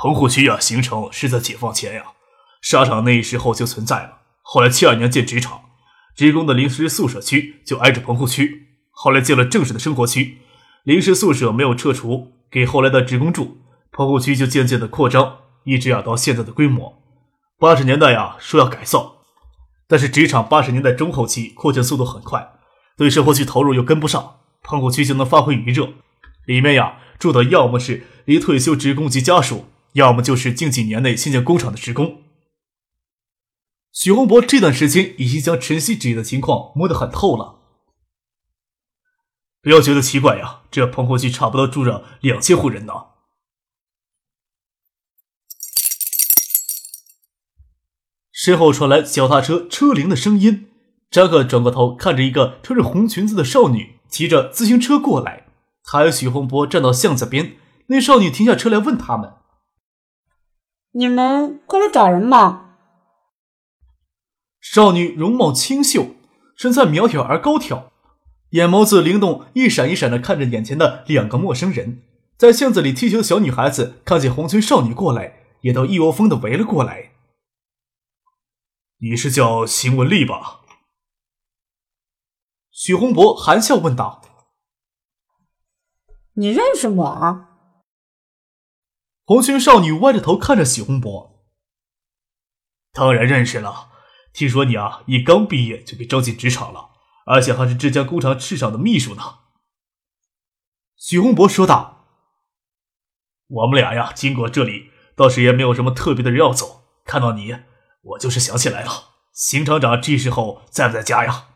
棚户区呀，形成是在解放前呀，沙场那时候就存在了。后来七二年建职场，职工的临时宿舍区就挨着棚户区。后来建了正式的生活区，临时宿舍没有撤除，给后来的职工住。棚户区就渐渐的扩张，一直呀到现在的规模。八十年代呀说要改造，但是职场八十年代中后期扩建速度很快，对生活区投入又跟不上，棚户区就能发挥余热。里面呀住的要么是离退休职工及家属。要么就是近几年内新建工厂的职工。许洪博这段时间已经将晨曦职业的情况摸得很透了。不要觉得奇怪呀，这棚户区差不多住着两千户人呢。身后传来脚踏车车铃的声音，张克转过头看着一个穿着红裙子的少女骑着自行车过来。他和许洪博站到巷子边，那少女停下车来问他们。你们过来找人吧？少女容貌清秀，身材苗条而高挑，眼眸子灵动，一闪一闪的看着眼前的两个陌生人。在巷子里踢球的小女孩子看见红裙少女过来，也都一窝蜂的围了过来。你是叫邢文丽吧？许宏博含笑问道。你认识我？红裙少女歪着头看着许洪博，当然认识了。听说你啊，一刚毕业就被招进职场了，而且还是这家工厂市场的秘书呢。许洪博说道：“我们俩呀，经过这里，倒是也没有什么特别的人要走。看到你，我就是想起来了。邢厂长这时候在不在家呀？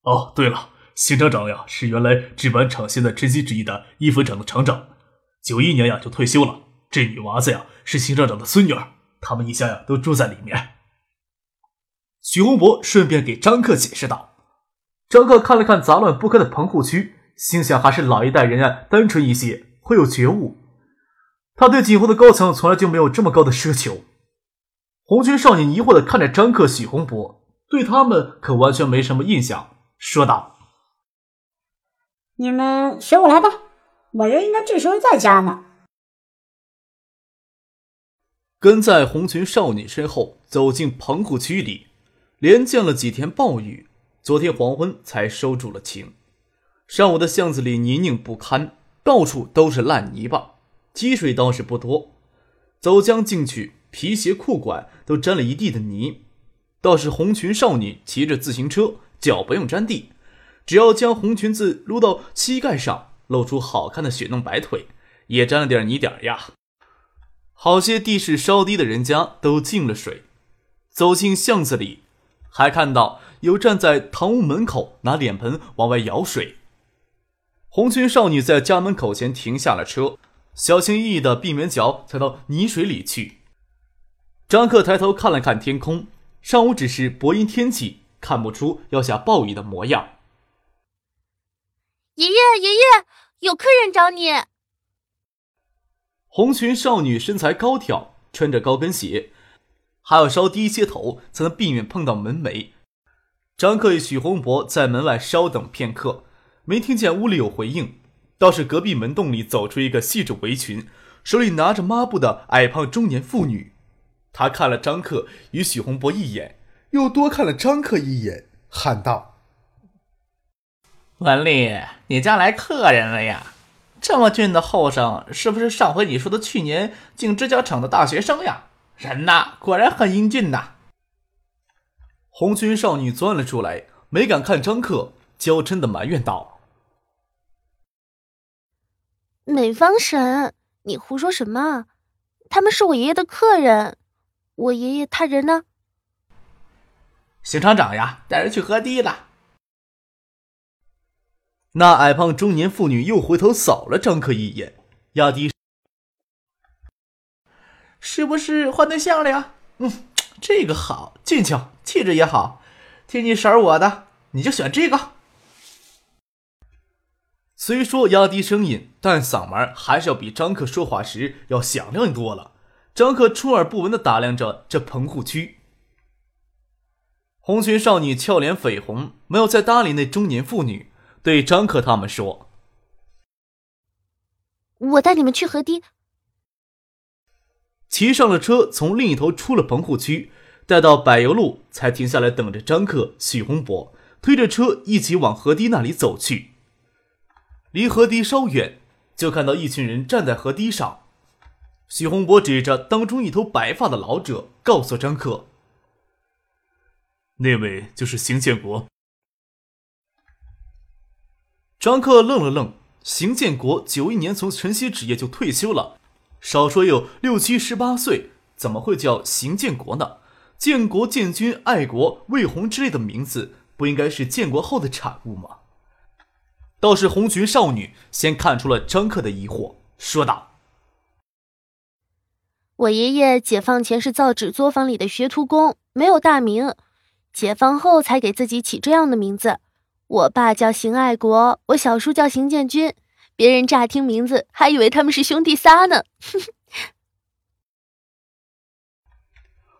哦，对了，邢厂长呀，是原来制板厂现在晨曦制衣的一分厂的厂长。”九一年呀就退休了，这女娃子呀是邢厂长的孙女儿，他们一家呀都住在里面。许洪博顺便给张克解释道。张克看了看杂乱不堪的棚户区，心想还是老一代人啊单纯一些，会有觉悟。他对今后的高层从来就没有这么高的奢求。红军少女疑惑的看着张克、许洪博，对他们可完全没什么印象，说道：“你们随我来吧。”我人应该这时候在家呢。跟在红裙少女身后走进棚户区里，连降了几天暴雨，昨天黄昏才收住了晴。上午的巷子里泥泞不堪，到处都是烂泥巴，积水倒是不多。走将进去，皮鞋裤管都沾了一地的泥。倒是红裙少女骑着自行车，脚不用沾地，只要将红裙子撸到膝盖上。露出好看的雪嫩白腿，也沾了点泥点呀。好些地势稍低的人家都进了水。走进巷子里，还看到有站在堂屋门口拿脸盆往外舀水。红裙少女在家门口前停下了车，小心翼翼的避免脚踩到泥水里去。张克抬头看了看天空，上午只是薄阴天气，看不出要下暴雨的模样。爷爷，爷爷，有客人找你。红裙少女身材高挑，穿着高跟鞋，还要稍低一些头，才能避免碰到门楣。张克与许洪博在门外稍等片刻，没听见屋里有回应，倒是隔壁门洞里走出一个系着围裙、手里拿着抹布的矮胖中年妇女。她看了张克与许洪博一眼，又多看了张克一眼，喊道。文丽，你家来客人了呀？这么俊的后生，是不是上回你说的去年进指甲厂的大学生呀？人呐，果然很英俊呐。红裙少女钻了出来，没敢看张克，娇嗔的埋怨道：“美方神，你胡说什么？他们是我爷爷的客人，我爷爷他人呢？”邢厂长呀，带人去河堤了。那矮胖中年妇女又回头扫了张克一眼，压低是不是换对象了呀？嗯，这个好，俊俏，气质也好，听你婶儿我的，你就选这个。虽说压低声音，但嗓门还是要比张克说话时要响亮多了。张克出耳不闻的打量着这棚户区。红裙少女俏脸绯红，没有再搭理那中年妇女，对张克他们说：“我带你们去河堤。”骑上了车，从另一头出了棚户区，待到柏油路才停下来等着张克、许洪博，推着车一起往河堤那里走去。离河堤稍远，就看到一群人站在河堤上。许洪博指着当中一头白发的老者，告诉张克：“那位就是邢建国。”张克愣了愣，邢建国九一年从晨曦纸业就退休了，少说有六七十八岁，怎么会叫邢建国呢？建国、建军、爱国、魏红之类的名字，不应该是建国后的产物吗？倒是红裙少女先看出了张克的疑惑，说道：“我爷爷解放前是造纸作坊里的学徒工，没有大名，解放后才给自己起这样的名字。我爸叫邢爱国，我小叔叫邢建军，别人乍听名字还以为他们是兄弟仨呢。”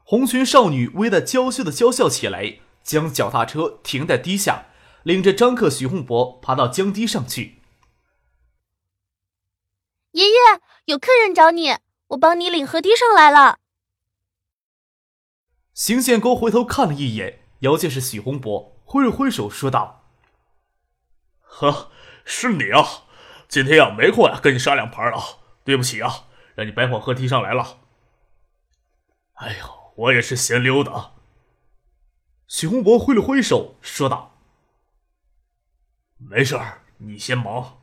红裙少女微带娇羞的娇笑起来，将脚踏车停在堤下。领着张克、许洪博爬到江堤上去。爷爷，有客人找你，我帮你领河堤上来了。邢建国回头看了一眼，遥见是许洪博，挥了挥手说道：“呵，是你啊！今天呀没空呀跟你杀两盘了，对不起啊，让你白跑河堤上来了。哎呦，我也是闲溜达。”许洪博挥了挥手说道。没事儿，你先忙。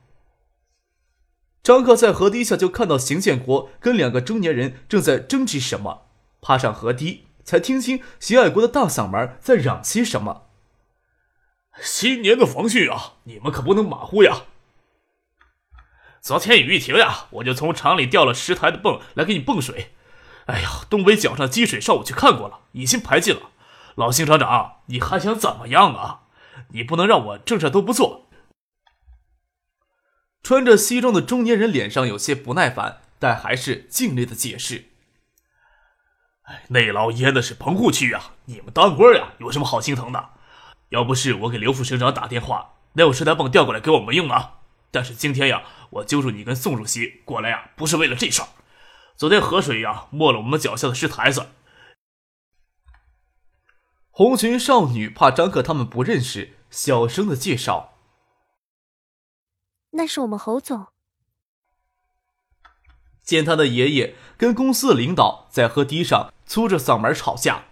张克在河堤下就看到邢建国跟两个中年人正在争执什么，爬上河堤才听清邢爱国的大嗓门在嚷些什么：“新年的防汛啊，你们可不能马虎呀！昨天雨一停呀，我就从厂里调了十台的泵来给你泵水。哎呀，东北角上积水，上午去看过了，已经排尽了。老邢厂长，你还想怎么样啊？你不能让我正事都不做。”穿着西装的中年人脸上有些不耐烦，但还是尽力的解释：“哎，那老淹的是棚户区啊，你们当官呀，有什么好心疼的？要不是我给刘副省长打电话，哪有十台泵调过来给我们用呢？但是今天呀，我揪住你跟宋主席过来呀，不是为了这事儿。昨天河水呀，没了我们脚下的石台子。”红裙少女怕张克他们不认识，小声的介绍。那是我们侯总。见他的爷爷跟公司的领导在河堤上粗着嗓门吵架。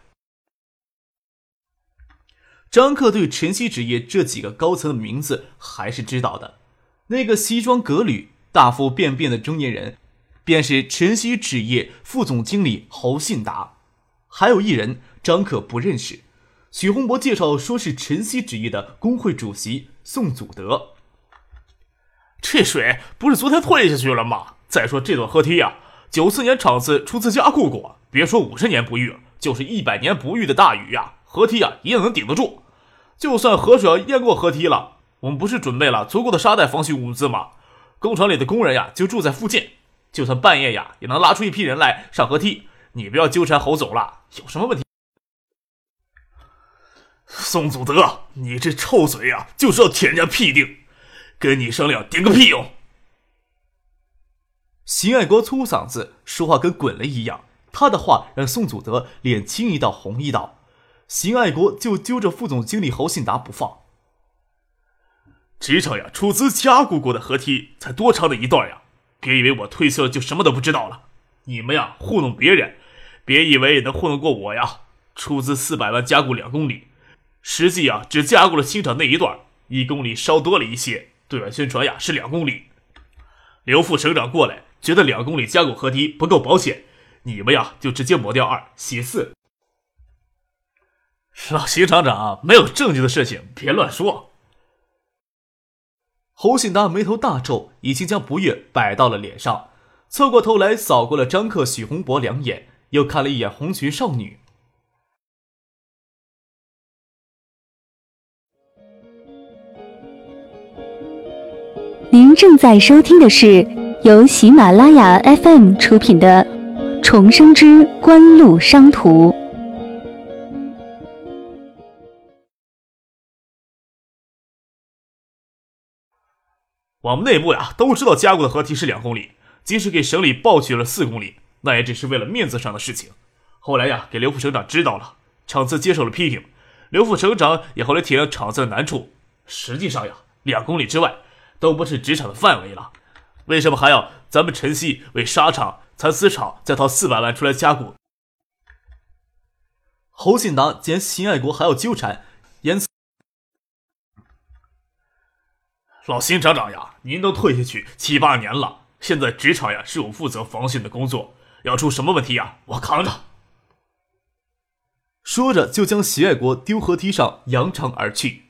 张克对晨曦纸业这几个高层的名字还是知道的。那个西装革履、大腹便便的中年人，便是晨曦纸业副总经理侯信达。还有一人，张克不认识。许洪博介绍说是晨曦纸业的工会主席宋祖德。这水不是昨天退下去了吗？再说这段河堤呀，九四年厂子出资加固过，别说五十年不遇，就是一百年不遇的大雨呀，河堤呀一样能顶得住。就算河水要淹过河堤了，我们不是准备了足够的沙袋防汛物资吗？工厂里的工人呀就住在附近，就算半夜呀也能拉出一批人来上河堤。你不要纠缠侯总了，有什么问题？宋祖德，你这臭嘴呀，就知道舔人家屁腚。跟你商量顶个屁用！邢爱国粗嗓子说话跟滚了一样，他的话让宋祖德脸青一道红一道。邢爱国就揪着副总经理侯信达不放。职场呀，出资加固过的河堤才多长的一段呀！别以为我退休了就什么都不知道了。你们呀，糊弄别人，别以为能糊弄过我呀！出资四百万加固两公里，实际啊，只加固了新厂那一段，一公里稍多了一些。对外宣传呀是两公里，刘副省长过来觉得两公里加固河堤不够保险，你们呀就直接抹掉二写四。老邢厂长没有证据的事情别乱说。侯信达眉头大皱，已经将不悦摆到了脸上。侧过头来扫过了张克、许洪博两眼，又看了一眼红裙少女。您正在收听的是由喜马拉雅 FM 出品的《重生之官路商途》。我们内部呀都知道加固的合体是两公里，即使给省里报去了四公里，那也只是为了面子上的事情。后来呀，给刘副省长知道了，厂子接受了批评，刘副省长也后来体谅厂子的难处。实际上呀，两公里之外。都不是职场的范围了，为什么还要咱们晨曦为沙场、蚕丝厂再掏四百万出来加固？侯信达见秦爱国还要纠缠，老邢厂长呀，您都退下去七八年了，现在职场呀是我负责防汛的工作，要出什么问题呀，我扛着。”说着就将邢爱国丢河堤上，扬长而去。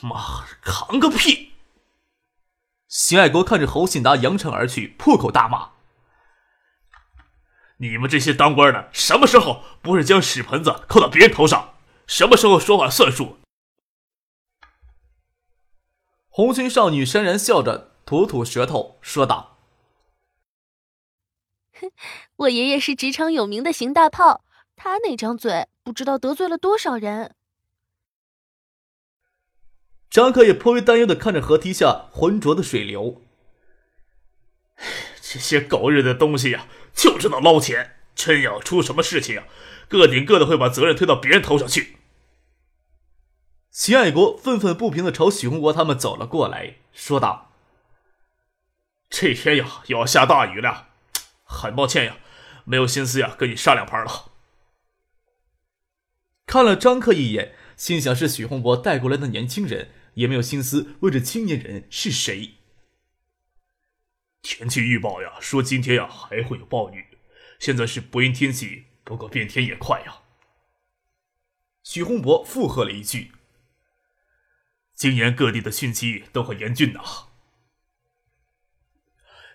妈，扛个屁！邢爱国看着侯信达扬长而去，破口大骂：“你们这些当官的，什么时候不是将屎盆子扣到别人头上？什么时候说话算数？”红裙少女潸然笑着，吐吐舌头，说道：“哼，我爷爷是职场有名的邢大炮，他那张嘴，不知道得罪了多少人。”张克也颇为担忧的看着河堤下浑浊的水流。这些狗日的东西呀，就知道捞钱！真要出什么事情啊，个顶个的会把责任推到别人头上去。秦爱国愤愤不平的朝许洪国他们走了过来，说道：“这天呀，要下大雨了，很抱歉呀，没有心思呀跟你杀两盘了。”看了张克一眼，心想是许洪博带过来的年轻人。也没有心思问这青年人是谁。天气预报呀，说今天呀还会有暴雨。现在是不阴天气，不过变天也快呀。许洪博附和了一句：“今年各地的汛期都很严峻呐。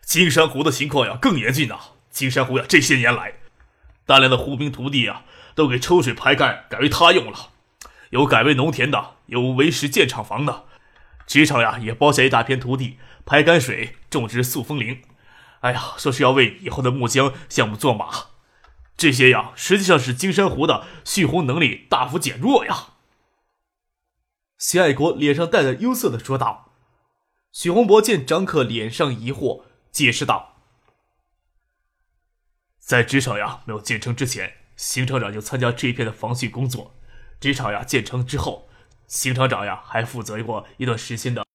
金山湖的情况呀更严峻呐。金山湖呀这些年来，大量的湖滨土地呀都给抽水排干改为他用了。”有改为农田的，有为时建厂房的，职场呀也包下一大片土地，排干水，种植塑封林。哎呀，说是要为以后的木浆项目做马，这些呀实际上是金山湖的蓄洪能力大幅减弱呀。谢爱国脸上带着忧色的说道。许洪博见张克脸上疑惑，解释道：“在职场呀没有建成之前，邢厂长就参加这一片的防汛工作。”职场呀建成之后，邢厂长呀还负责过一段时间的。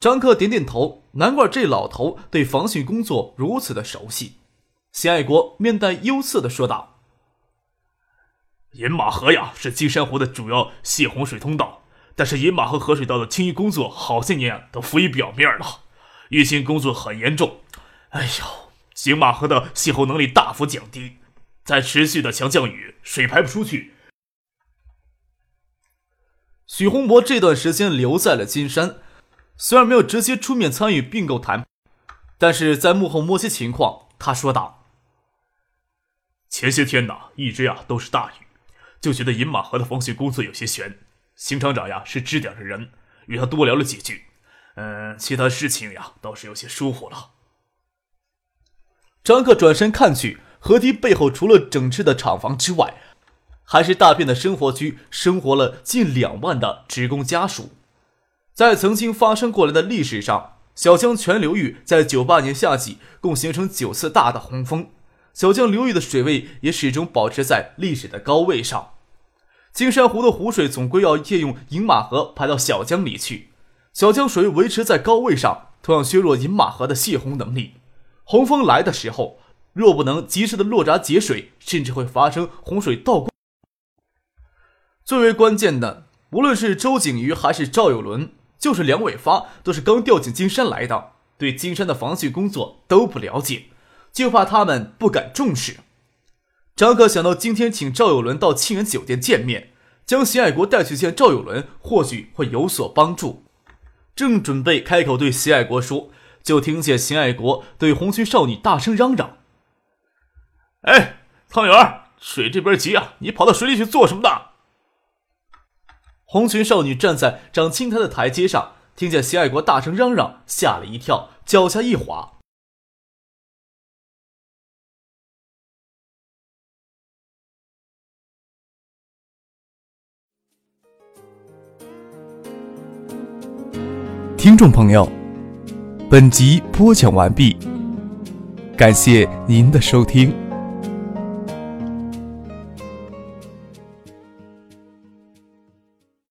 张克点点头，难怪这老头对防汛工作如此的熟悉。谢爱国面带忧色的说道：“饮马河呀是金山湖的主要泄洪水通道，但是饮马河河水道的清淤工作好些年都浮于表面了，淤清工作很严重。哎呦，金马河的泄洪能力大幅降低。”在持续的强降雨，水排不出去。许洪博这段时间留在了金山，虽然没有直接出面参与并购谈，但是在幕后摸些情况。他说道：“前些天呐，一直呀都是大雨，就觉得饮马河的防汛工作有些悬。邢厂长呀是支点的人，与他多聊了几句，嗯，其他事情呀倒是有些疏忽了。”张克转身看去。河堤背后，除了整治的厂房之外，还是大片的生活区，生活了近两万的职工家属。在曾经发生过来的历史上，小江全流域在九八年夏季共形成九次大的洪峰，小江流域的水位也始终保持在历史的高位上。金山湖的湖水总归要借用饮马河排到小江里去，小江水维持在高位上，同样削弱饮马河的泄洪能力。洪峰来的时候。若不能及时的落闸截水，甚至会发生洪水倒灌。最为关键的，无论是周景瑜还是赵有伦，就是梁伟发，都是刚调进金山来的，对金山的防汛工作都不了解，就怕他们不敢重视。张可想到今天请赵有伦到庆元酒店见面，将邢爱国带去见赵有伦，或许会有所帮助。正准备开口对邢爱国说，就听见邢爱国对红裙少女大声嚷嚷：“哎，汤圆，水这边急啊，你跑到水里去做什么呢？”红裙少女站在长青苔的台阶上，听见邢爱国大声嚷嚷，吓了一跳，脚下一滑。听众朋友，本集播讲完毕，感谢您的收听。